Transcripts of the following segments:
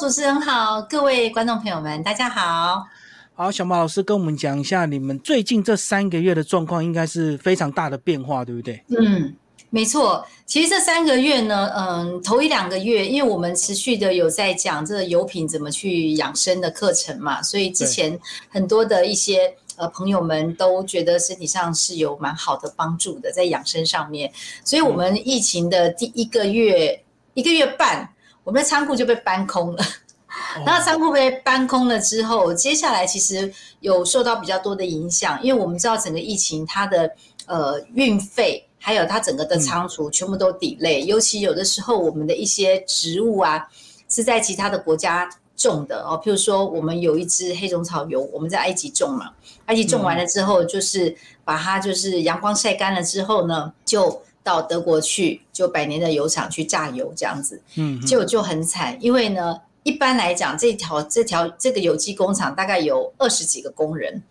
主持人好，各位观众朋友们，大家好。好，小马老师跟我们讲一下，你们最近这三个月的状况应该是非常大的变化，对不对？嗯，没错。其实这三个月呢，嗯，头一两个月，因为我们持续的有在讲这个油品怎么去养生的课程嘛，所以之前很多的一些呃朋友们都觉得身体上是有蛮好的帮助的，在养生上面。所以我们疫情的第一个月、一个月半，我们的仓库就被搬空了。然后仓库被搬空了之后，接下来其实有受到比较多的影响，因为我们知道整个疫情它的呃运费，还有它整个的仓储全部都抵累，尤其有的时候我们的一些植物啊是在其他的国家种的哦，譬如说我们有一支黑种草油，我们在埃及种嘛，埃及种完了之后，就是把它就是阳光晒干了之后呢，就到德国去，就百年的油厂去榨油这样子，嗯，就就很惨，因为呢。一般来讲，这条这条这个有机工厂大概有二十几个工人，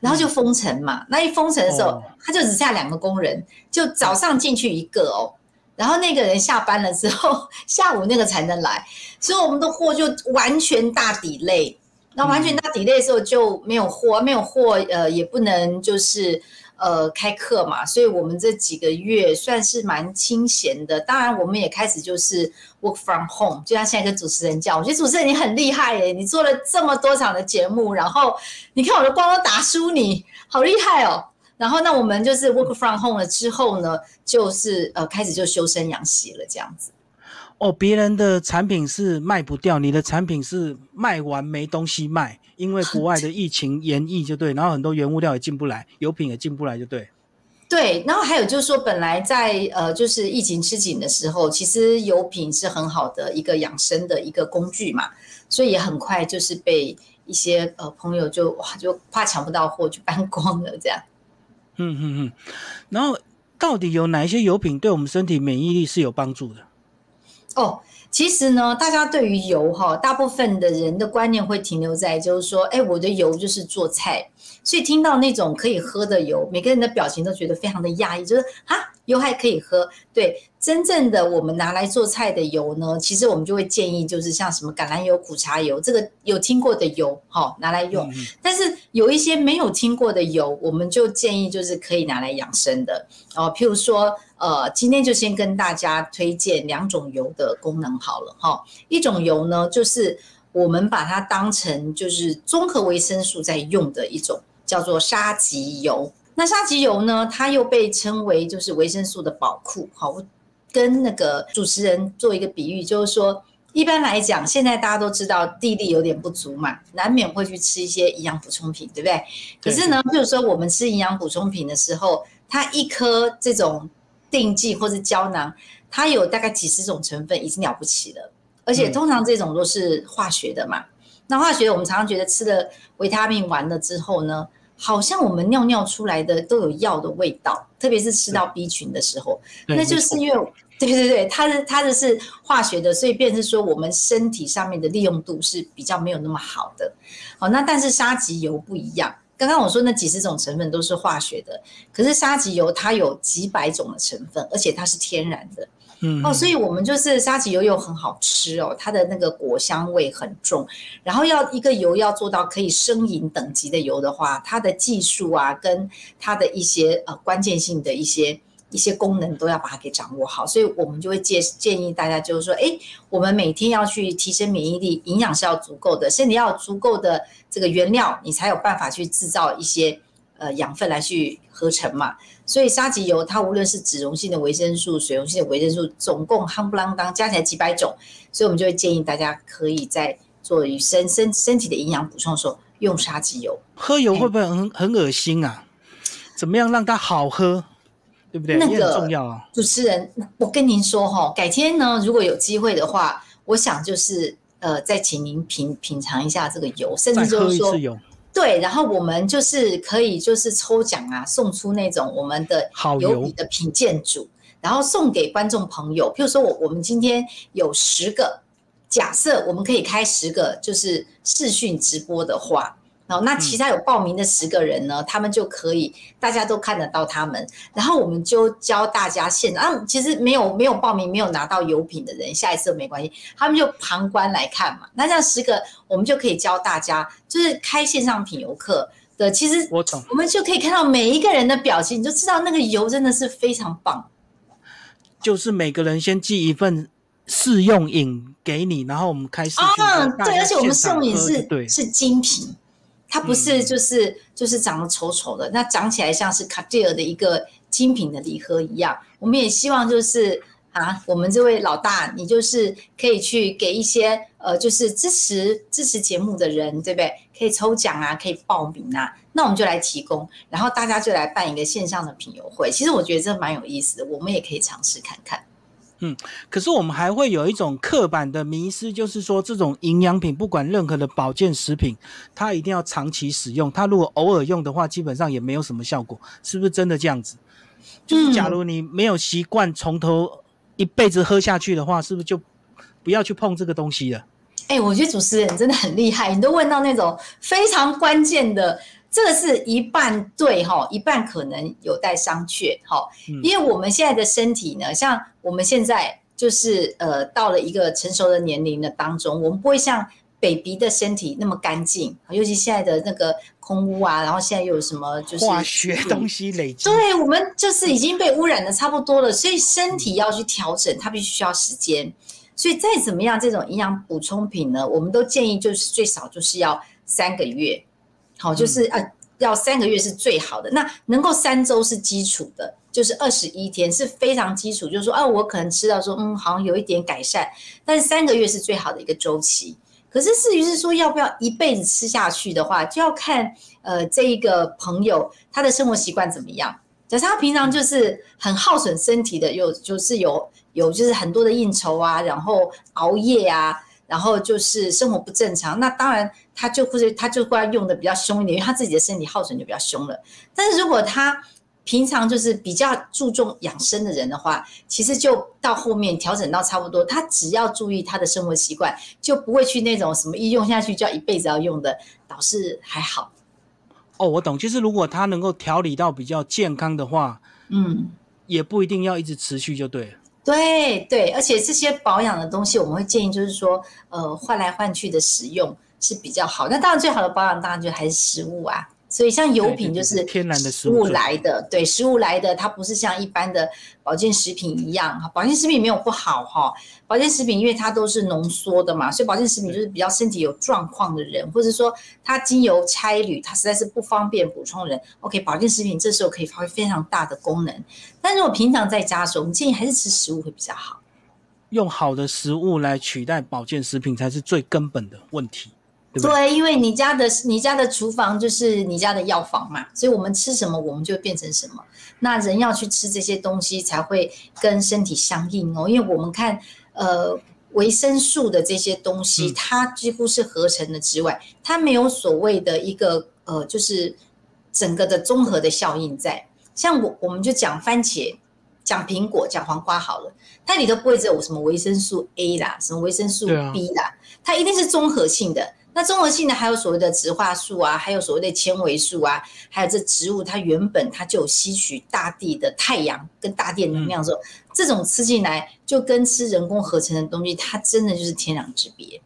然后就封城嘛。那一封城的时候，他就只下两个工人，就早上进去一个哦，然后那个人下班了之后，下午那个才能来，所以我们的货就完全大底类。那完全大底类的时候就没有货，没有货，呃，也不能就是。呃，开课嘛，所以我们这几个月算是蛮清闲的。当然，我们也开始就是 work from home，就像现在跟主持人讲，我觉得主持人你很厉害耶，你做了这么多场的节目，然后你看我的光都打输你，好厉害哦。然后那我们就是 work from home 了之后呢，就是呃开始就修身养息了这样子。哦，别人的产品是卖不掉，你的产品是卖完没东西卖。因为国外的疫情延疫就对，然后很多原物料也进不来，油品也进不来就对。对，然后还有就是说，本来在呃就是疫情吃紧的时候，其实油品是很好的一个养生的一个工具嘛，所以也很快就是被一些呃朋友就哇就怕抢不到货就搬光了这样。嗯嗯嗯，然后到底有哪一些油品对我们身体免疫力是有帮助的？哦。其实呢，大家对于油哈，大部分的人的观念会停留在就是说，哎，我的油就是做菜，所以听到那种可以喝的油，每个人的表情都觉得非常的讶异，就是啊，油还可以喝。对，真正的我们拿来做菜的油呢，其实我们就会建议就是像什么橄榄油、苦茶油，这个有听过的油哈，拿来用。但是有一些没有听过的油，我们就建议就是可以拿来养生的哦，譬如说。呃，今天就先跟大家推荐两种油的功能好了哈。一种油呢，就是我们把它当成就是综合维生素在用的一种，叫做沙棘油。那沙棘油呢，它又被称为就是维生素的宝库。好，我跟那个主持人做一个比喻，就是说，一般来讲，现在大家都知道地力有点不足嘛，难免会去吃一些营养补充品，对不对？可是呢，比如说我们吃营养补充品的时候，它一颗这种。定剂或是胶囊，它有大概几十种成分，已经了不起了。而且通常这种都是化学的嘛。那化学我们常常觉得吃了维他命完了之后呢，好像我们尿尿出来的都有药的味道，特别是吃到 B 群的时候，那就是因为对对对，它是它的是化学的，所以便是说我们身体上面的利用度是比较没有那么好的。好，那但是沙棘油不一样。刚刚我说那几十种成分都是化学的，可是沙棘油它有几百种的成分，而且它是天然的，嗯哦，所以我们就是沙棘油又很好吃哦，它的那个果香味很重，然后要一个油要做到可以生饮等级的油的话，它的技术啊跟它的一些呃关键性的一些。一些功能都要把它给掌握好，所以我们就会建建议大家，就是说，哎，我们每天要去提升免疫力，营养是要足够的，身体要有足够的这个原料，你才有办法去制造一些呃养分来去合成嘛。所以沙棘油它无论是脂溶性的维生素、水溶性的维生素，总共夯不啷当加起来几百种，所以我们就会建议大家可以在做与身身身体的营养补充的时候用沙棘油。喝油会不会很很恶心啊？怎么样让它好喝？对不对？那个主持人，我跟您说哈，改天呢，如果有机会的话，我想就是呃，再请您品品尝一下这个油，甚至就是说，对，然后我们就是可以就是抽奖啊，送出那种我们的油笔的品鉴组，然后送给观众朋友。譬如说我我们今天有十个，假设我们可以开十个，就是视讯直播的话。然后那其他有报名的十个人呢，他们就可以大家都看得到他们，然后我们就教大家现啊，其实没有没有报名没有拿到油品的人，下一次没关系，他们就旁观来看嘛。那这样十个，我们就可以教大家，就是开线上品油课的，其实我懂，我们就可以看到每一个人的表情，你就知道那个油真的是非常棒。就是每个人先寄一份试用饮给你，然后我们开始啊，对，而且我们试用饮是是是精品。它不是就是就是长得丑丑的，那长起来像是卡地尔的一个精品的礼盒一样。我们也希望就是啊，我们这位老大，你就是可以去给一些呃，就是支持支持节目的人，对不对？可以抽奖啊，可以报名啊，那我们就来提供，然后大家就来办一个线上的品友会。其实我觉得这蛮有意思的，我们也可以尝试看看。嗯，可是我们还会有一种刻板的迷思，就是说这种营养品，不管任何的保健食品，它一定要长期使用。它如果偶尔用的话，基本上也没有什么效果，是不是真的这样子？就是假如你没有习惯从头一辈子喝下去的话，是不是就不要去碰这个东西了？哎，我觉得主持人真的很厉害，你都问到那种非常关键的。这个是一半对哈，一半可能有待商榷哈。因为我们现在的身体呢，像我们现在就是呃到了一个成熟的年龄的当中，我们不会像 baby 的身体那么干净，尤其现在的那个空污啊，然后现在又有什么就是化学东西累积，对我们就是已经被污染的差不多了，所以身体要去调整，它必须需要时间。所以再怎么样，这种营养补充品呢，我们都建议就是最少就是要三个月。好，就是呃，要三个月是最好的。那能够三周是基础的，就是二十一天是非常基础。就是说，啊，我可能吃到说，嗯，好像有一点改善，但是三个月是最好的一个周期。可是至于是说要不要一辈子吃下去的话，就要看呃这一个朋友他的生活习惯怎么样。假设他平常就是很耗损身体的，有就是有有就是很多的应酬啊，然后熬夜啊。然后就是生活不正常，那当然他就会他就会用的比较凶一点，因为他自己的身体耗损就比较凶了。但是如果他平常就是比较注重养生的人的话，其实就到后面调整到差不多，他只要注意他的生活习惯，就不会去那种什么一用下去就要一辈子要用的，倒是还好。哦，我懂，就是如果他能够调理到比较健康的话，嗯，也不一定要一直持续就对了。对对，而且这些保养的东西，我们会建议就是说，呃，换来换去的使用是比较好。那当然，最好的保养当然就还是食物啊。所以像油品就是天然的食物来的，对，食物来的，它不是像一般的保健食品一样哈。保健食品没有不好哈，保健食品因为它都是浓缩的嘛，所以保健食品就是比较身体有状况的人，或者说它经由差旅，它实在是不方便补充人。OK，保健食品这时候可以发挥非常大的功能。但如果平常在家的时候，我们建议还是吃食物会比较好，用好的食物来取代保健食品才是最根本的问题。对，因为你家的你家的厨房就是你家的药房嘛，所以我们吃什么，我们就变成什么。那人要去吃这些东西，才会跟身体相应哦。因为我们看，呃，维生素的这些东西，它几乎是合成的之外，它没有所谓的一个呃，就是整个的综合的效应在。像我，我们就讲番茄，讲苹果，讲黄瓜好了，它里头不会只有什么维生素 A 啦，什么维生素 B 啦，它一定是综合性的。那综合性的还有所谓的植化素啊，还有所谓的纤维素啊，还有这植物它原本它就有吸取大地的太阳跟大地能量之后，这种吃进来就跟吃人工合成的东西，它真的就是天壤之别。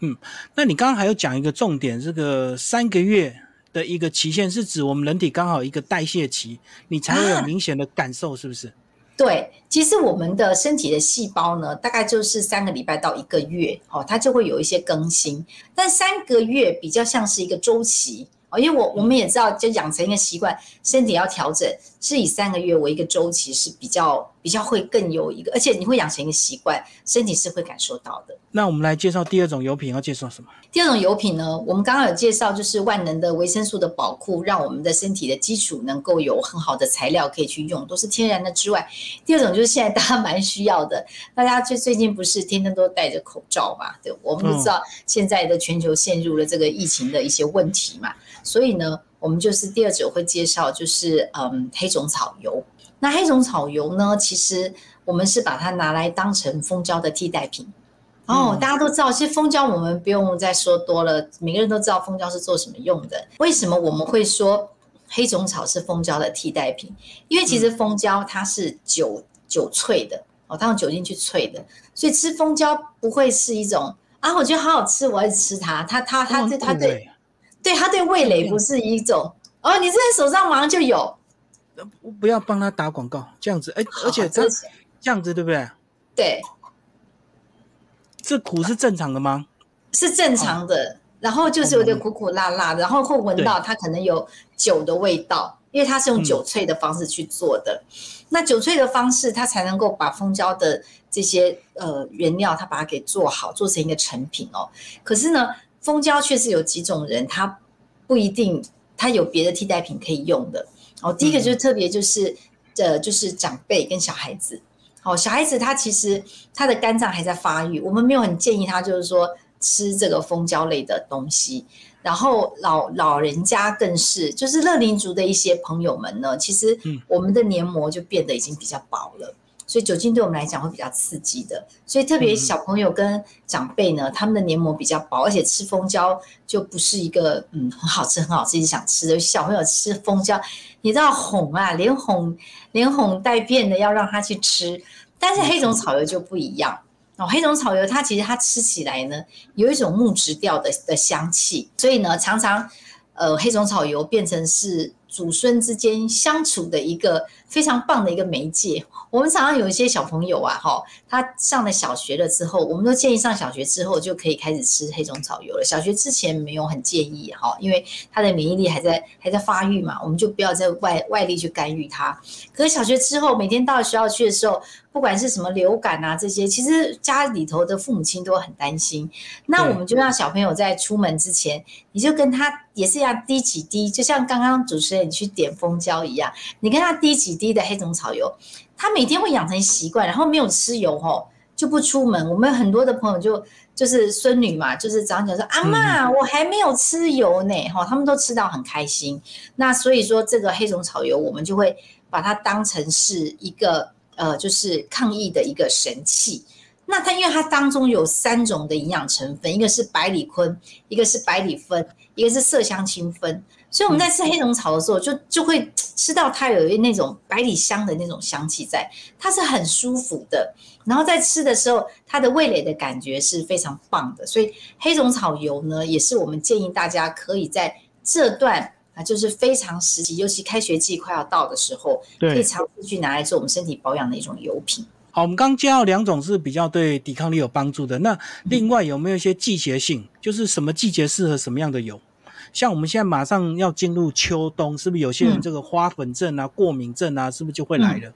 嗯，那你刚刚还有讲一个重点，这个三个月的一个期限是指我们人体刚好一个代谢期，你才会有明显的感受，是不是？对，其实我们的身体的细胞呢，大概就是三个礼拜到一个月，哦，它就会有一些更新。但三个月比较像是一个周期哦，因为我我们也知道，就养成一个习惯，身体要调整，是以三个月为一个周期是比较。比较会更有一个，而且你会养成一个习惯，身体是会感受到的。那我们来介绍第二种油品，要介绍什么？第二种油品呢，我们刚刚有介绍，就是万能的维生素的宝库，让我们的身体的基础能够有很好的材料可以去用，都是天然的之外，第二种就是现在大家蛮需要的，大家最最近不是天天都戴着口罩嘛？对，我们都知道现在的全球陷入了这个疫情的一些问题嘛，所以呢，我们就是第二种会介绍，就是嗯黑种草油。那黑种草油呢？其实我们是把它拿来当成蜂胶的替代品。哦，大家都知道，其实蜂胶我们不用再说多了，每个人都知道蜂胶是做什么用的。为什么我们会说黑种草是蜂胶的替代品？因为其实蜂胶它是酒酒萃的哦，它用酒精去萃的，所以吃蜂胶不会是一种啊，我觉得好好吃，我要吃它。它它它对它对对它对味蕾不是一种哦，你这在手上马上就有，不要帮他打广告，这样子哎，而且这这样子对不对？对。这苦是正常的吗？是正常的，然后就是有点苦苦辣辣的，然后会闻到它可能有酒的味道，因为它是用酒萃的方式去做的。那酒萃的方式，它才能够把蜂胶的这些呃原料，它把它给做好，做成一个成品哦。可是呢，蜂胶确实有几种人，他不一定他有别的替代品可以用的哦。第一个就是特别就是呃就是长辈跟小孩子。好，小孩子他其实他的肝脏还在发育，我们没有很建议他就是说吃这个蜂胶类的东西。然后老老人家更是，就是乐龄族的一些朋友们呢，其实我们的黏膜就变得已经比较薄了。所以酒精对我们来讲会比较刺激的，所以特别小朋友跟长辈呢，他们的黏膜比较薄，而且吃蜂胶就不是一个嗯很好吃很好吃一直想吃的。小朋友吃蜂胶，你知道哄啊，连哄连哄带骗的要让他去吃。但是黑种草油就不一样哦，黑种草油它其实它吃起来呢有一种木质调的的香气，所以呢常常呃黑种草油变成是。祖孙之间相处的一个非常棒的一个媒介。我们常常有一些小朋友啊，哈，他上了小学了之后，我们都建议上小学之后就可以开始吃黑种草油了。小学之前没有很建议哈，因为他的免疫力还在还在发育嘛，我们就不要在外外力去干预他。可是小学之后，每天到学校去的时候，不管是什么流感啊这些，其实家里头的父母亲都很担心。那我们就让小朋友在出门之前，你就跟他也是要滴几滴，就像刚刚主持人。你去点蜂胶一样，你跟他滴几滴的黑种草油，他每天会养成习惯，然后没有吃油吼就不出门。我们很多的朋友就就是孙女嘛，就是早上讲说阿妈，我还没有吃油呢，哈，他们都吃到很开心。那所以说这个黑种草油，我们就会把它当成是一个呃，就是抗疫的一个神器。那它因为它当中有三种的营养成分，一个是百里坤，一个是百里酚，一个是麝香清酚。所以我们在吃黑种草的时候，就就会吃到它有一那种百里香的那种香气在，它是很舒服的。然后在吃的时候，它的味蕾的感觉是非常棒的。所以黑种草油呢，也是我们建议大家可以在这段啊，就是非常时期，尤其开学季快要到的时候，可以尝试去拿来做我们身体保养的一种油品。好，我们刚介绍两种是比较对抵抗力有帮助的。那另外有没有一些季节性，就是什么季节适合什么样的油？像我们现在马上要进入秋冬，是不是有些人这个花粉症啊、过敏症啊，是不是就会来了？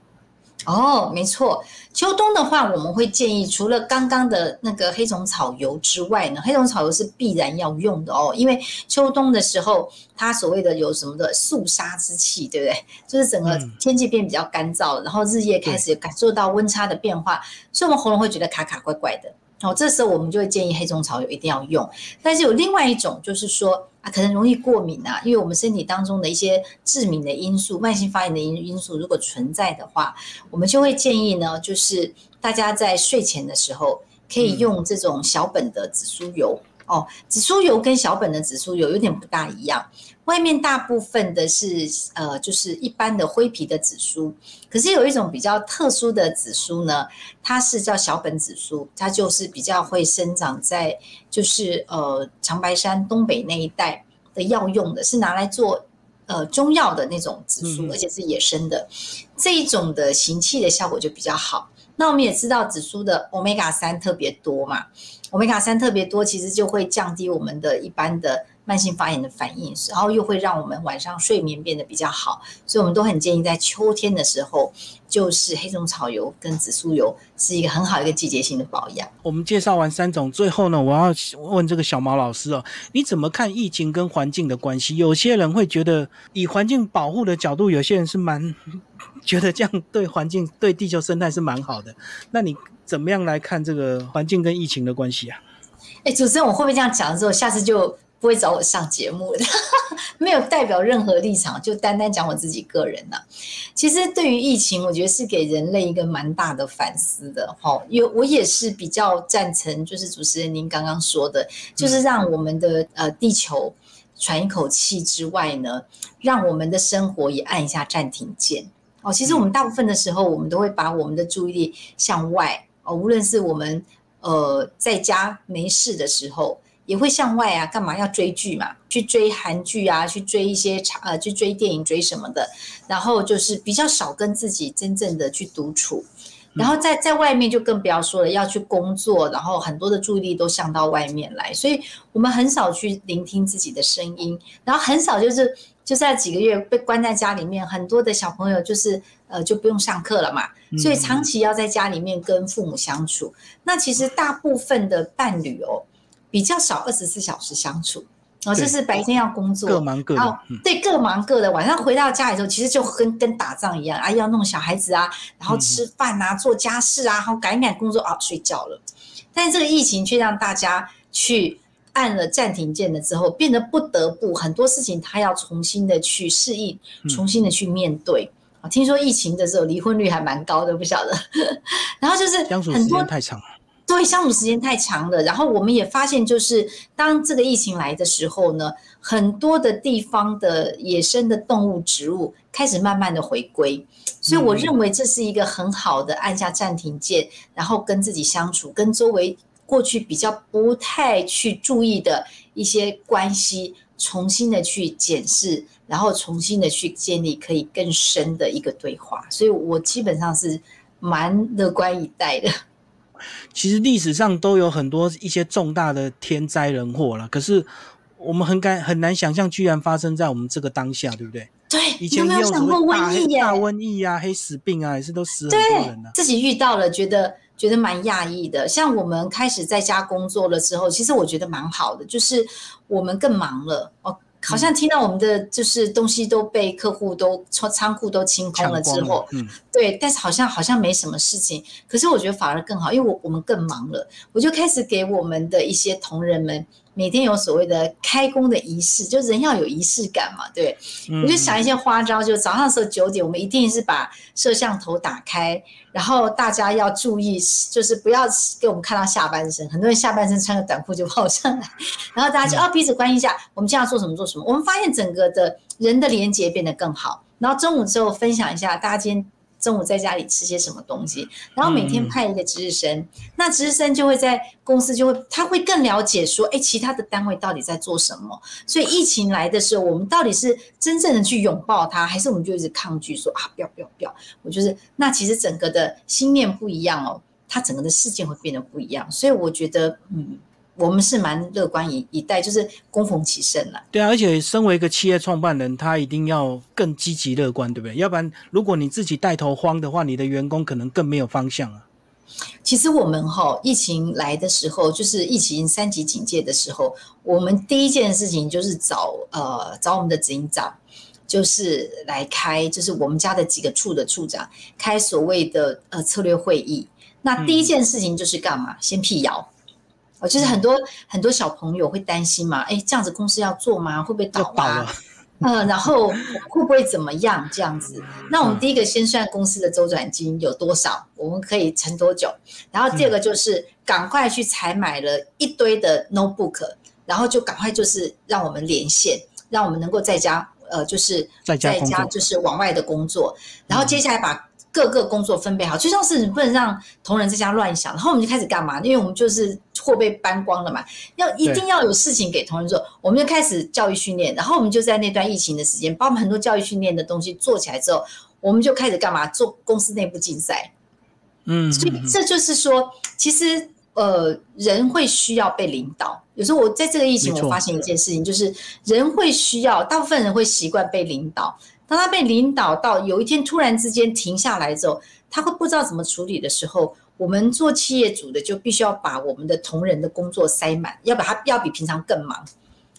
哦，没错，秋冬的话，我们会建议除了刚刚的那个黑种草油之外呢，黑种草油是必然要用的哦，因为秋冬的时候，它所谓的有什么的肃杀之气，对不对？就是整个天气变比较干燥，然后日夜开始感受到温差的变化，所以我们喉咙会觉得卡卡怪怪的。哦，这时候我们就会建议黑种草油一定要用。但是有另外一种，就是说啊，可能容易过敏啊，因为我们身体当中的一些致敏的因素、慢性发炎的因因素如果存在的话，我们就会建议呢，就是大家在睡前的时候可以用这种小本的紫苏油。哦，紫苏油跟小本的紫苏油有点不大一样。外面大部分的是呃，就是一般的灰皮的紫苏，可是有一种比较特殊的紫苏呢，它是叫小本紫苏，它就是比较会生长在就是呃长白山东北那一带的药用的，是拿来做呃中药的那种紫苏，而且是野生的这一种的行气的效果就比较好。那我们也知道紫苏的欧米伽三特别多嘛，欧米伽三特别多，其实就会降低我们的一般的。慢性发炎的反应，然后又会让我们晚上睡眠变得比较好，所以我们都很建议在秋天的时候，就是黑种草油跟紫苏油是一个很好一个季节性的保养。我们介绍完三种，最后呢，我要问这个小毛老师哦，你怎么看疫情跟环境的关系？有些人会觉得以环境保护的角度，有些人是蛮 觉得这样对环境、对地球生态是蛮好的。那你怎么样来看这个环境跟疫情的关系啊？哎，主持人，我会不会这样讲的时候，下次就？不会找我上节目的，没有代表任何立场，就单单讲我自己个人呢。其实对于疫情，我觉得是给人类一个蛮大的反思的。哈，有我也是比较赞成，就是主持人您刚刚说的，就是让我们的呃地球喘一口气之外呢，让我们的生活也按一下暂停键。哦，其实我们大部分的时候，我们都会把我们的注意力向外。哦，无论是我们呃在家没事的时候。也会向外啊，干嘛要追剧嘛？去追韩剧啊，去追一些长呃，去追电影，追什么的。然后就是比较少跟自己真正的去独处。然后在在外面就更不要说了，要去工作，然后很多的注意力都向到外面来，所以我们很少去聆听自己的声音。然后很少就是就在几个月被关在家里面，很多的小朋友就是呃就不用上课了嘛，所以长期要在家里面跟父母相处。那其实大部分的伴侣哦。比较少二十四小时相处，哦，就是白天要工作，各忙各的，对，各忙各的。晚上回到家里之后，其实就跟跟打仗一样啊，要弄小孩子啊，然后吃饭啊，做家事啊，然后赶赶工作啊，睡觉了。但是这个疫情却让大家去按了暂停键了之后，变得不得不很多事情他要重新的去适应，重新的去面对。啊，听说疫情的时候离婚率还蛮高的，不晓得。然后就是相处时间太长。对，相处时间太长了，然后我们也发现，就是当这个疫情来的时候呢，很多的地方的野生的动物、植物开始慢慢的回归，所以我认为这是一个很好的按下暂停键，然后跟自己相处，跟周围过去比较不太去注意的一些关系，重新的去检视，然后重新的去建立可以更深的一个对话，所以我基本上是蛮乐观以待的。其实历史上都有很多一些重大的天灾人祸了，可是我们很敢很难想象，居然发生在我们这个当下，对不对？对，以前也有什么大大瘟疫啊、黑死病啊，也是都死很多人呢。自己遇到了，觉得觉得蛮讶异的。像我们开始在家工作了之后，其实我觉得蛮好的，就是我们更忙了哦。好像听到我们的就是东西都被客户都仓仓库都清空了之后，嗯，对，但是好像好像没什么事情。可是我觉得反而更好，因为我我们更忙了，我就开始给我们的一些同仁们。每天有所谓的开工的仪式，就人要有仪式感嘛，对。我就想一些花招，就早上的时候九点，我们一定是把摄像头打开，然后大家要注意，就是不要给我们看到下半身。很多人下半身穿个短裤就跑上来，然后大家就哦彼此关心一下，我们今天要做什么做什么。我们发现整个的人的连接变得更好，然后中午之后分享一下大家今天。中午在家里吃些什么东西，然后每天派一个值日生，那值日生就会在公司就会，他会更了解说，哎，其他的单位到底在做什么。所以疫情来的时候，我们到底是真正的去拥抱它，还是我们就一直抗拒说啊，不要不要不要？我就是，那其实整个的心念不一样哦，它整个的事件会变得不一样。所以我觉得，嗯。我们是蛮乐观以以待，就是恭逢其盛了。对啊，而且身为一个企业创办人，他一定要更积极乐观，对不对？要不然，如果你自己带头慌的话，你的员工可能更没有方向啊。其实我们哈，疫情来的时候，就是疫情三级警戒的时候，我们第一件事情就是找呃找我们的执行长，就是来开，就是我们家的几个处的处长开所谓的呃策略会议。那第一件事情就是干嘛？先辟谣。就是很多很多小朋友会担心嘛，哎，这样子公司要做吗？会不会倒啊？嗯，然后会不会怎么样？这样子，那我们第一个先算公司的周转金有多少，我们可以撑多久？然后第二个就是赶快去采买了一堆的 notebook，然后就赶快就是让我们连线，让我们能够在家，呃，就是在家就是往外的工作，然后接下来把。各个工作分配好，就像是你不能让同仁在家乱想，然后我们就开始干嘛？因为我们就是货被搬光了嘛，要一定要有事情给同仁做，我们就开始教育训练，然后我们就在那段疫情的时间，把我们很多教育训练的东西做起来之后，我们就开始干嘛？做公司内部竞赛。嗯，所以这就是说，其实呃，人会需要被领导。有时候我在这个疫情，我发现一件事情，就是人会需要，大部分人会习惯被领导。当他被领导到有一天突然之间停下来之后，他会不知道怎么处理的时候，我们做企业主的就必须要把我们的同仁的工作塞满，要把他要比平常更忙，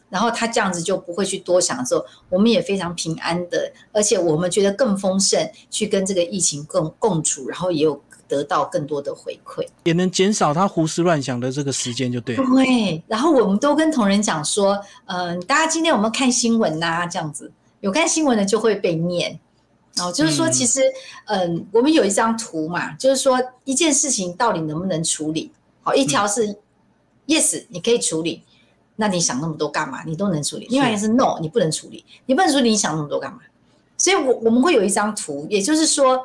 然后他这样子就不会去多想的时候，我们也非常平安的，而且我们觉得更丰盛，去跟这个疫情共共处，然后也有得到更多的回馈，也能减少他胡思乱想的这个时间，就对了。对，然后我们都跟同仁讲说，嗯，大家今天有没有看新闻呐？这样子有看新闻的就会被念。哦，就是说，其实，嗯，我们有一张图嘛，就是说一件事情到底能不能处理？好，一条是 yes，你可以处理，那你想那么多干嘛？你都能处理。另外一个是 no，你不能处理，你不能处理，你想那么多干嘛？所以，我我们会有一张图，也就是说，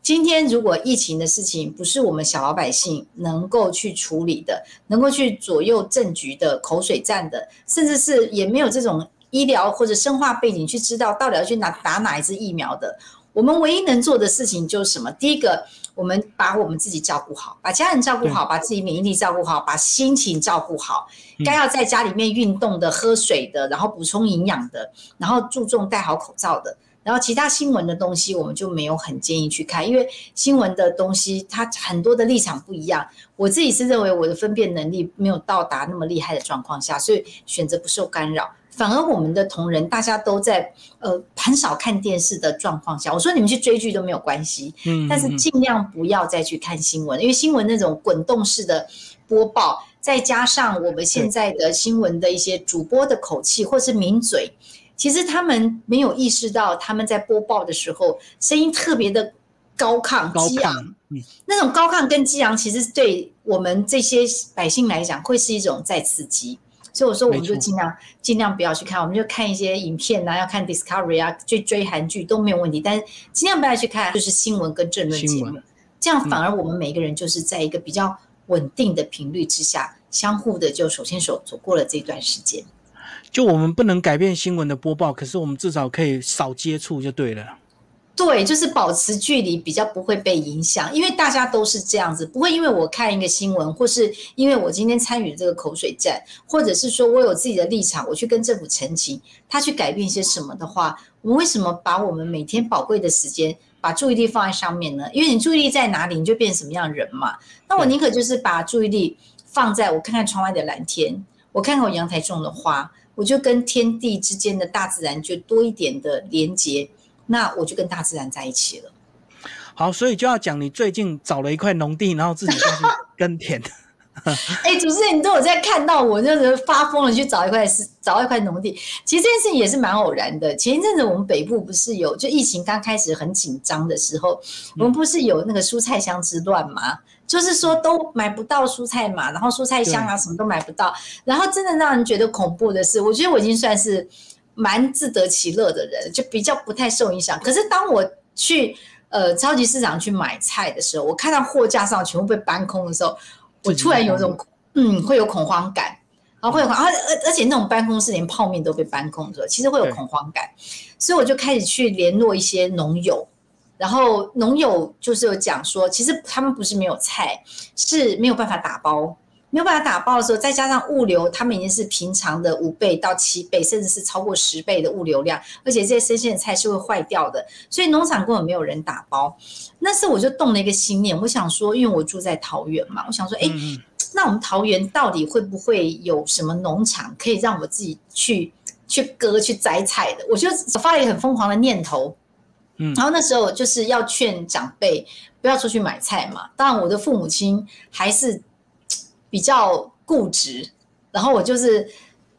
今天如果疫情的事情不是我们小老百姓能够去处理的，能够去左右政局的口水战的，甚至是也没有这种。医疗或者生化背景去知道到底要去哪打哪一支疫苗的，我们唯一能做的事情就是什么？第一个，我们把我们自己照顾好，把家人照顾好，把自己免疫力照顾好，把心情照顾好。该要在家里面运动的、喝水的，然后补充营养的，然后注重戴好口罩的。然后其他新闻的东西，我们就没有很建议去看，因为新闻的东西它很多的立场不一样。我自己是认为我的分辨能力没有到达那么厉害的状况下，所以选择不受干扰。反而我们的同仁大家都在呃很少看电视的状况下，我说你们去追剧都没有关系，嗯，但是尽量不要再去看新闻，因为新闻那种滚动式的播报，再加上我们现在的新闻的一些主播的口气或是抿嘴，其实他们没有意识到他们在播报的时候声音特别的高亢激昂，那种高亢跟激昂，其实对我们这些百姓来讲会是一种再刺激。所以我说，我们就尽量尽量不要去看，我们就看一些影片啊，要看 Discovery 啊，追追韩剧都没有问题。但是尽量不要去看，就是新闻跟政论节目，这样反而我们每个人就是在一个比较稳定的频率之下，相互的就手牵手走过了这段时间。就我们不能改变新闻的播报，可是我们至少可以少接触就对了。对，就是保持距离，比较不会被影响，因为大家都是这样子，不会因为我看一个新闻，或是因为我今天参与这个口水战，或者是说我有自己的立场，我去跟政府澄清，他去改变一些什么的话，我们为什么把我们每天宝贵的时间，把注意力放在上面呢？因为你注意力在哪里，你就变什么样的人嘛。那我宁可就是把注意力放在我看看窗外的蓝天，我看看我阳台种的花，我就跟天地之间的大自然就多一点的连接。那我就跟大自然在一起了。好，所以就要讲你最近找了一块农地，然后自己开始耕田。哎，主持人，你都有在看到我，就是发疯了去找一块是找一块农地。其实这件事情也是蛮偶然的。前一阵子我们北部不是有就疫情刚开始很紧张的时候，我们不是有那个蔬菜箱之乱吗？就是说都买不到蔬菜嘛，然后蔬菜箱啊什么都买不到，然后真的让人觉得恐怖的是，我觉得我已经算是。蛮自得其乐的人，就比较不太受影响。可是当我去呃超级市场去买菜的时候，我看到货架上全部被搬空的时候，我突然有种。嗯会有恐慌感，然后会有而而而且那种搬空是连泡面都被搬空的时候，其实会有恐慌感，所以我就开始去联络一些农友，然后农友就是有讲说，其实他们不是没有菜，是没有办法打包。没有办法打包的时候，再加上物流，他们已经是平常的五倍到七倍，甚至是超过十倍的物流量，而且这些生鲜的菜是会坏掉的，所以农场根本没有人打包。那时我就动了一个心念，我想说，因为我住在桃园嘛，我想说，哎，那我们桃园到底会不会有什么农场可以让我自己去去割去摘菜的？我就发了一个很疯狂的念头，嗯，然后那时候就是要劝长辈不要出去买菜嘛。当然，我的父母亲还是。比较固执，然后我就是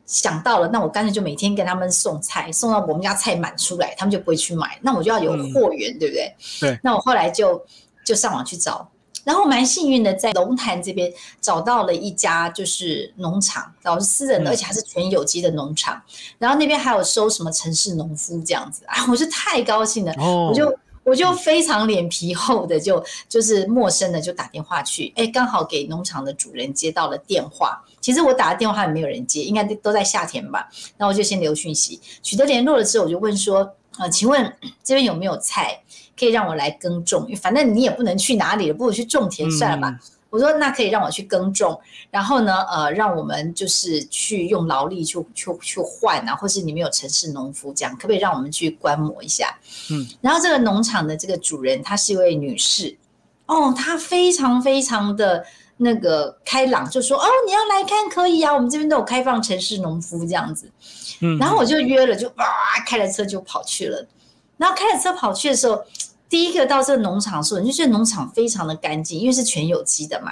想到了，那我干脆就每天跟他们送菜，送到我们家菜满出来，他们就不会去买。那我就要有货源，对不对？对。那我后来就就上网去找，然后蛮幸运的，在龙潭这边找到了一家就是农场，然后是私人的，而且还是全有机的农场。然后那边还有收什么城市农夫这样子啊，我就太高兴了，我就。我就非常脸皮厚的，就就是陌生的就打电话去，哎，刚好给农场的主人接到了电话。其实我打的电话也没有人接，应该都在夏天吧。那我就先留讯息，取得联络了之后，我就问说，呃，请问这边有没有菜可以让我来耕种？反正你也不能去哪里了，不如去种田算了吧。我说那可以让我去耕种，然后呢，呃，让我们就是去用劳力去去去换啊，或是你们有城市农夫这样，可不可以让我们去观摩一下？嗯，然后这个农场的这个主人她是一位女士，哦，她非常非常的那个开朗，就说哦，你要来看可以啊，我们这边都有开放城市农夫这样子，嗯，然后我就约了，就哇开了车就跑去了，然后开了车跑去的时候。第一个到这个农场的时候，你就觉得农场非常的干净，因为是全有机的嘛。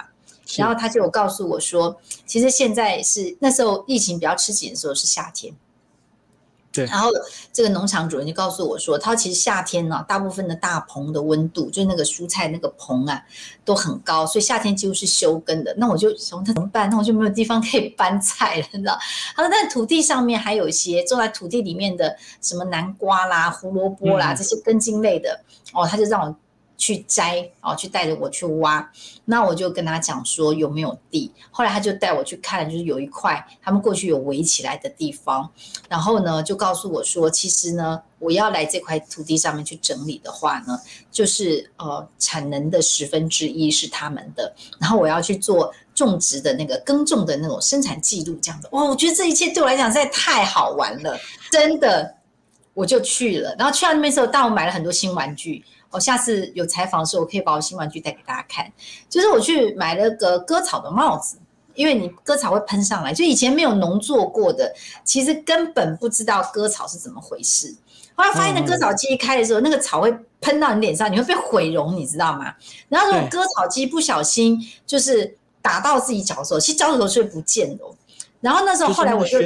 然后他就有告诉我说，其实现在是那时候疫情比较吃紧的时候是夏天。对，然后这个农场主人就告诉我说，他其实夏天呢，大部分的大棚的温度，就是那个蔬菜那个棚啊，都很高，所以夏天几乎是休耕的。那我就说那怎么办？那我就没有地方可以搬菜了，你知道？他说，但土地上面还有一些种在土地里面的什么南瓜啦、胡萝卜啦这些根茎类的哦，他就让我。去摘哦，去带着我去挖，那我就跟他讲说有没有地。后来他就带我去看，就是有一块他们过去有围起来的地方，然后呢就告诉我说，其实呢我要来这块土地上面去整理的话呢，就是呃产能的十分之一是他们的，然后我要去做种植的那个耕种的那种生产记录，这样子哇，我觉得这一切对我来讲实在太好玩了，真的，我就去了。然后去到那边时候，当我买了很多新玩具。我下次有采访的时候，我可以把我新玩具带给大家看。就是我去买了个割草的帽子，因为你割草会喷上来，就以前没有农作过的，其实根本不知道割草是怎么回事。后来发现那，割草机一开的时候，那个草会喷到你脸上，你会被毁容，你知道吗？然后如果割草机不小心就是打到自己脚的时候，其实脚趾头是会不见的。然后那时候后来我就。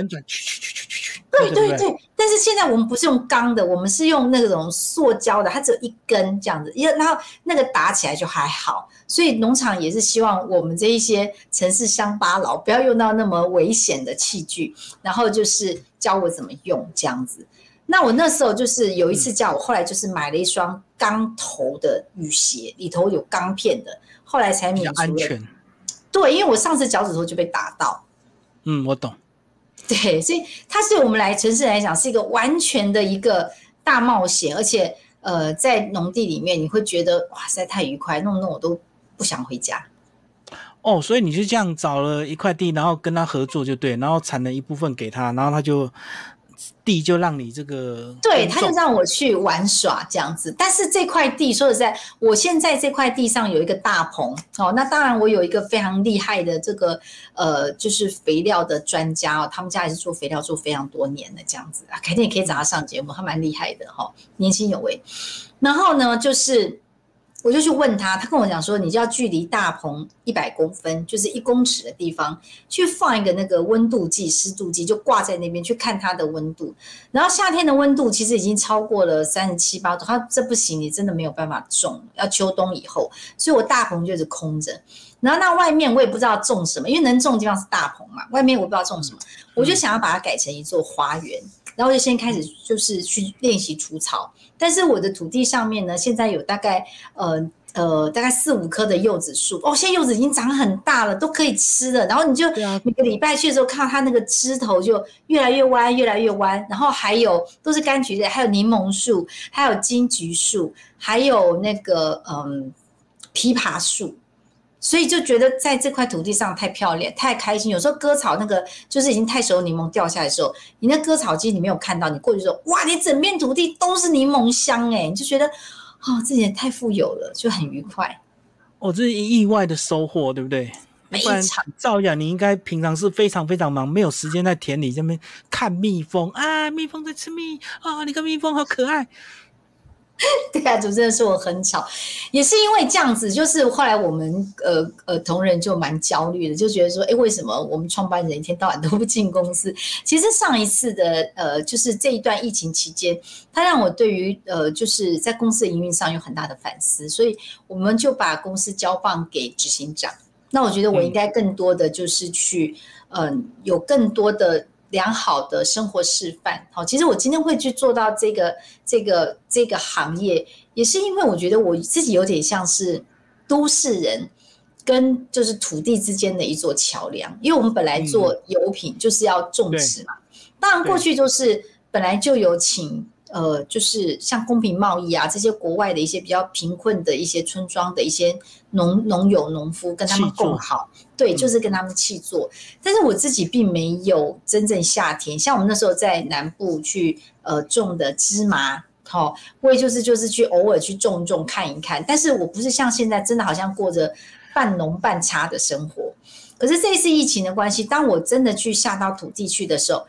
对对对，但是现在我们不是用钢的，我们是用那种塑胶的，它只有一根这样子，因为然后那个打起来就还好，所以农场也是希望我们这一些城市乡巴佬不要用到那么危险的器具，然后就是教我怎么用这样子。那我那时候就是有一次叫我，后来就是买了一双钢头的雨鞋，里头有钢片的，后来才免安全。对，因为我上次脚趾头就被打到。嗯，我懂。对，所以它是我们来城市来讲是一个完全的一个大冒险，而且呃，在农地里面你会觉得哇塞太愉快，弄弄我都不想回家。哦，所以你是这样找了一块地，然后跟他合作就对，然后产了一部分给他，然后他就。地就让你这个，对，他就让我去玩耍这样子。但是这块地说实在，我现在这块地上有一个大棚哦。那当然，我有一个非常厉害的这个呃，就是肥料的专家哦。他们家也是做肥料做非常多年的这样子啊。肯定也可以找他上节目，他蛮厉害的哈，年轻有为。然后呢，就是。我就去问他，他跟我讲说，你就要距离大棚一百公分，就是一公尺的地方，去放一个那个温度计、湿度计，就挂在那边去看它的温度。然后夏天的温度其实已经超过了三十七八度，他这不行，你真的没有办法种，要秋冬以后。所以我大棚就是空着，然后那外面我也不知道种什么，因为能种的地方是大棚嘛，外面我不知道种什么，我就想要把它改成一座花园。然后就先开始就是去练习除草，但是我的土地上面呢，现在有大概呃呃大概四五棵的柚子树哦，现在柚子已经长很大了，都可以吃了。然后你就每个礼拜去的时候，看到它那个枝头就越来越弯，越来越弯。然后还有都是柑橘类，还有柠檬树，还有金桔树，还有那个嗯枇杷树。所以就觉得在这块土地上太漂亮、太开心。有时候割草那个就是已经太熟柠檬掉下来的时候，你那割草机你没有看到，你过去说哇，你整片土地都是柠檬香哎，你就觉得哦，自己也太富有了，就很愉快。哦，这是意外的收获，对不对？非常。照样你应该平常是非常非常忙，没有时间在田里这边看蜜蜂啊，蜜蜂在吃蜜啊，你看蜜蜂好可爱。对啊，主持人说我很吵，也是因为这样子，就是后来我们呃呃同仁就蛮焦虑的，就觉得说，哎，为什么我们创办人一天到晚都不进公司？其实上一次的呃，就是这一段疫情期间，他让我对于呃，就是在公司的营运上有很大的反思，所以我们就把公司交棒给执行长。那我觉得我应该更多的就是去，嗯，有更多的。良好的生活示范，好，其实我今天会去做到这个、这个、这个行业，也是因为我觉得我自己有点像是都市人跟就是土地之间的一座桥梁，因为我们本来做油品就是要种植嘛，当然过去就是本来就有请。呃，就是像公平贸易啊，这些国外的一些比较贫困的一些村庄的一些农农友、农夫，跟他们共好，对，就是跟他们去做。但是我自己并没有真正夏天，像我们那时候在南部去呃种的芝麻，好，我也就是就是去偶尔去种种看一看。但是我不是像现在真的好像过着半农半差的生活。可是这一次疫情的关系，当我真的去下到土地去的时候，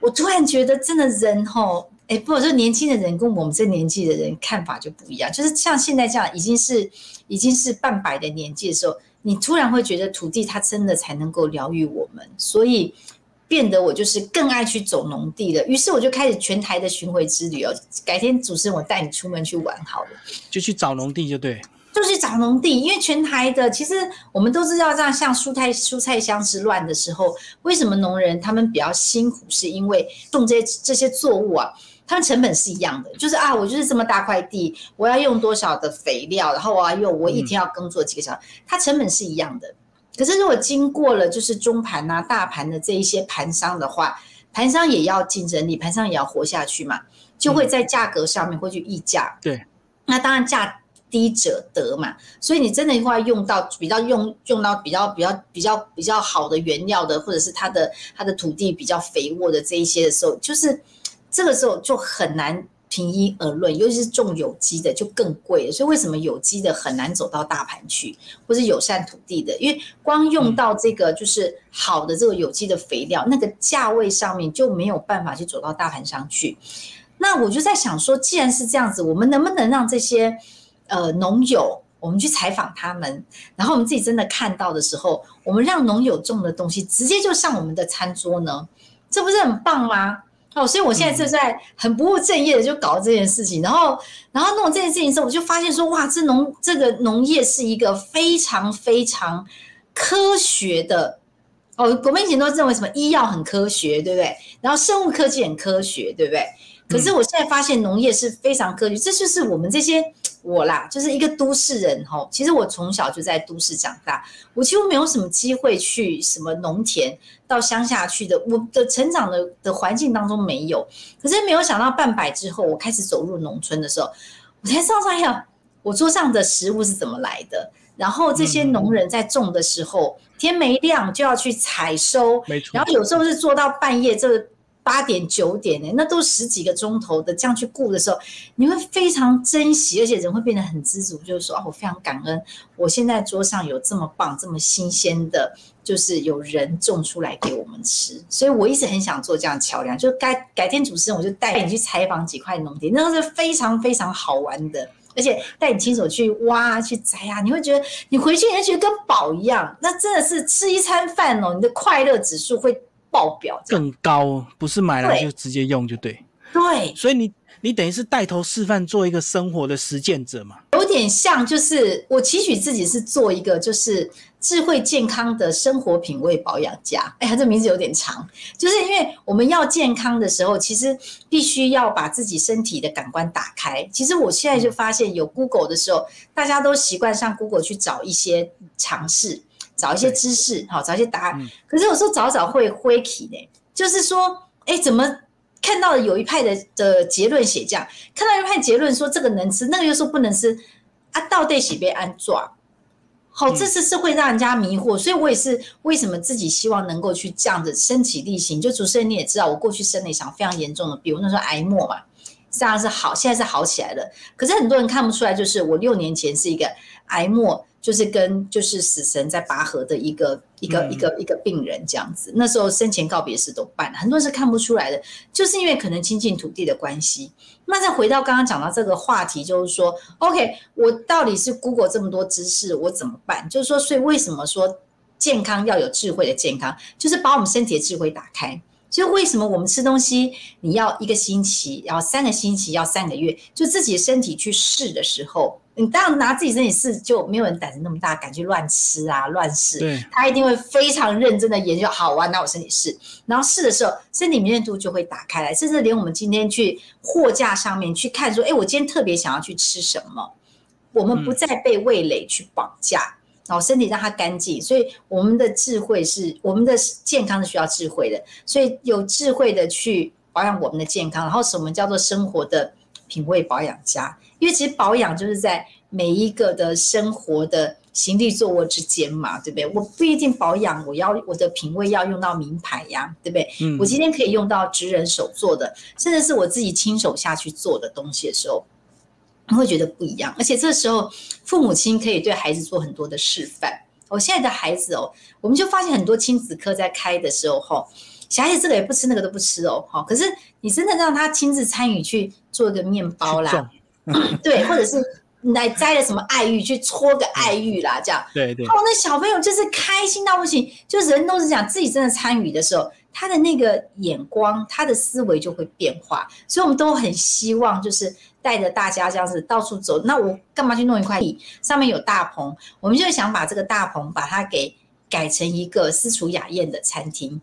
我突然觉得真的人吼。哎，不，就年轻的人跟我们这年纪的人看法就不一样。就是像现在这样，已经是已经是半百的年纪的时候，你突然会觉得土地它真的才能够疗愈我们，所以变得我就是更爱去走农地了。于是我就开始全台的巡回之旅哦。改天主持人我带你出门去玩好了，就去找农地就对。就去找农地，因为全台的其实我们都知道，这样像蔬菜蔬菜箱之乱的时候，为什么农人他们比较辛苦？是因为种这些这些作物啊，他们成本是一样的，就是啊，我就是这么大块地，我要用多少的肥料，然后我要用我一天要耕作几个小时，它成本是一样的。可是如果经过了就是中盘呐、大盘的这一些盘商的话，盘商也要竞争力，盘商也要活下去嘛，就会在价格上面会去议价。对，那当然价。低者得嘛，所以你真的话用到比较用用到比较比较比较比较好的原料的，或者是它的它的土地比较肥沃的这一些的时候，就是这个时候就很难平一而论，尤其是种有机的就更贵。所以为什么有机的很难走到大盘去，或是友善土地的？因为光用到这个就是好的这个有机的肥料，那个价位上面就没有办法去走到大盘上去。那我就在想说，既然是这样子，我们能不能让这些？呃，农友，我们去采访他们，然后我们自己真的看到的时候，我们让农友种的东西直接就上我们的餐桌呢，这不是很棒吗？哦，所以我现在就在很不务正业的就搞这件事情，然后，然后弄这件事情的时候，我就发现说，哇，这农这个农业是一个非常非常科学的哦。我们以前都认为什么医药很科学，对不对？然后生物科技很科学，对不对？可是我现在发现农业是非常科学，这就是我们这些。我啦，就是一个都市人吼。其实我从小就在都市长大，我几乎没有什么机会去什么农田到乡下去的。我的成长的的环境当中没有。可是没有想到半百之后，我开始走入农村的时候，我才知道哎呀，我桌上的食物是怎么来的。然后这些农人在种的时候，天没亮就要去采收，没错。然后有时候是做到半夜这。八点九点呢，那都十几个钟头的这样去顾的时候，你会非常珍惜，而且人会变得很知足，就是说啊，我非常感恩，我现在桌上有这么棒、这么新鲜的，就是有人种出来给我们吃。所以我一直很想做这样桥梁，就改改天主持人我就带你去采访几块农田，那是非常非常好玩的，而且带你亲手去挖、去摘啊，你会觉得你回去你会觉得跟宝一样，那真的是吃一餐饭哦，你的快乐指数会。爆表更高，不是买来就直接用就对。对，所以你你等于是带头示范，做一个生活的实践者嘛。有点像，就是我期许自己是做一个就是智慧健康的生活品味保养家。哎呀，这名字有点长，就是因为我们要健康的时候，其实必须要把自己身体的感官打开。其实我现在就发现，有 Google 的时候，大家都习惯上 Google 去找一些尝试。找一些知识，好找一些答案。可是有时候找找会灰起呢，就是说，哎，怎么看到有一派的的结论写这样，看到一派结论说这个能吃，那个又说不能吃，啊，到底喜被安抓？好，这次是会让人家迷惑，所以我也是为什么自己希望能够去这样子身体力行。就主持人你也知道，我过去生了一场非常严重的病，我那时候癌末嘛，这样是好，现在是好起来了。可是很多人看不出来，就是我六年前是一个癌末。就是跟就是死神在拔河的一个一个一个一个病人这样子，那时候生前告别式都办，很多人是看不出来的，就是因为可能亲近土地的关系。那再回到刚刚讲到这个话题，就是说，OK，我到底是 Google 这么多知识，我怎么办？就是说，所以为什么说健康要有智慧的健康，就是把我们身体的智慧打开。所以为什么我们吃东西，你要一个星期，要三个星期，要三个月，就自己的身体去试的时候。你当然拿自己身体试，就没有人胆子那么大，敢去乱吃啊，乱试。对，他一定会非常认真的研究。好，我拿我身体试，然后试的时候，身体敏感度就会打开来，甚至连我们今天去货架上面去看，说，哎，我今天特别想要去吃什么，我们不再被味蕾去绑架，然后身体让它干净。所以我们的智慧是，我们的健康是需要智慧的，所以有智慧的去保养我们的健康，然后什么叫做生活的品味保养家。因为其实保养就是在每一个的生活的行立坐卧之间嘛，对不对？我不一定保养，我要我的品味要用到名牌呀，对不对？嗯。我今天可以用到职人手做的，甚至是我自己亲手下去做的东西的时候，你会觉得不一样。而且这时候父母亲可以对孩子做很多的示范。我现在的孩子哦，我们就发现很多亲子课在开的时候，吼，小孩子这个也不吃，那个都不吃哦，好，可是你真的让他亲自参与去做一个面包啦，对，或者是来摘了什么爱玉去搓个爱玉啦，这样，对对，哦，那小朋友就是开心到不行，就人都是讲自己真的参与的时候，他的那个眼光，他的思维就会变化，所以我们都很希望就是带着大家这样子到处走。那我干嘛去弄一块地，上面有大棚，我们就想把这个大棚把它给改成一个私厨雅宴的餐厅。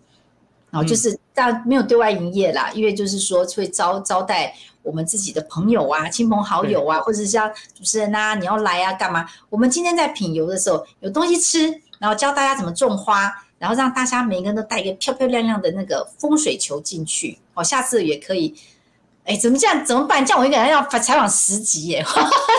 然后就是但没有对外营业啦，因为就是说会招招待我们自己的朋友啊、亲朋好友啊，或者是像主持人啊，你要来啊，干嘛？我们今天在品油的时候有东西吃，然后教大家怎么种花，然后让大家每个人都带一个漂漂亮亮的那个风水球进去。哦，下次也可以。哎，怎么这样？怎么办？这样我一个人要采访十集耶，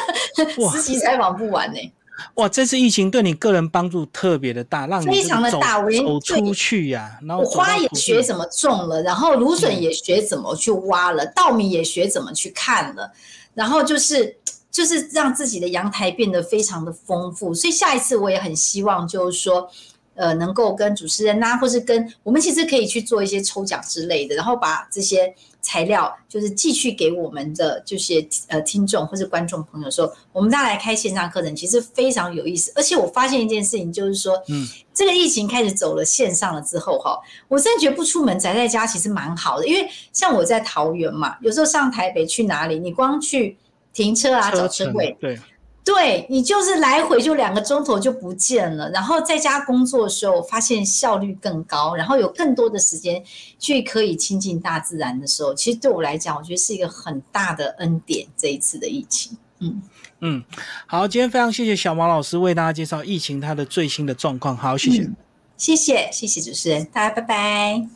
十集采访不完呢。哇，这次疫情对你个人帮助特别的大，让你非常的大，我走出去呀。然后我花也学怎么种了，然后芦笋也学怎么去挖了，稻米也学怎么去看了，然后就是就是让自己的阳台变得非常的丰富。所以下一次我也很希望，就是说，呃，能够跟主持人呐，或是跟我们其实可以去做一些抽奖之类的，然后把这些。材料就是寄去给我们的这些呃听众或是观众朋友说，我们大家来开线上课程，其实非常有意思。而且我发现一件事情，就是说，嗯，这个疫情开始走了线上了之后，哈，我真的觉得不出门宅在家其实蛮好的。因为像我在桃园嘛，有时候上台北去哪里，你光去停车啊找车位，对。对你就是来回就两个钟头就不见了，然后在家工作的时候发现效率更高，然后有更多的时间去可以亲近大自然的时候，其实对我来讲，我觉得是一个很大的恩典。这一次的疫情，嗯嗯，好，今天非常谢谢小毛老师为大家介绍疫情它的最新的状况，好，谢谢，谢谢谢谢主持人，大家拜拜。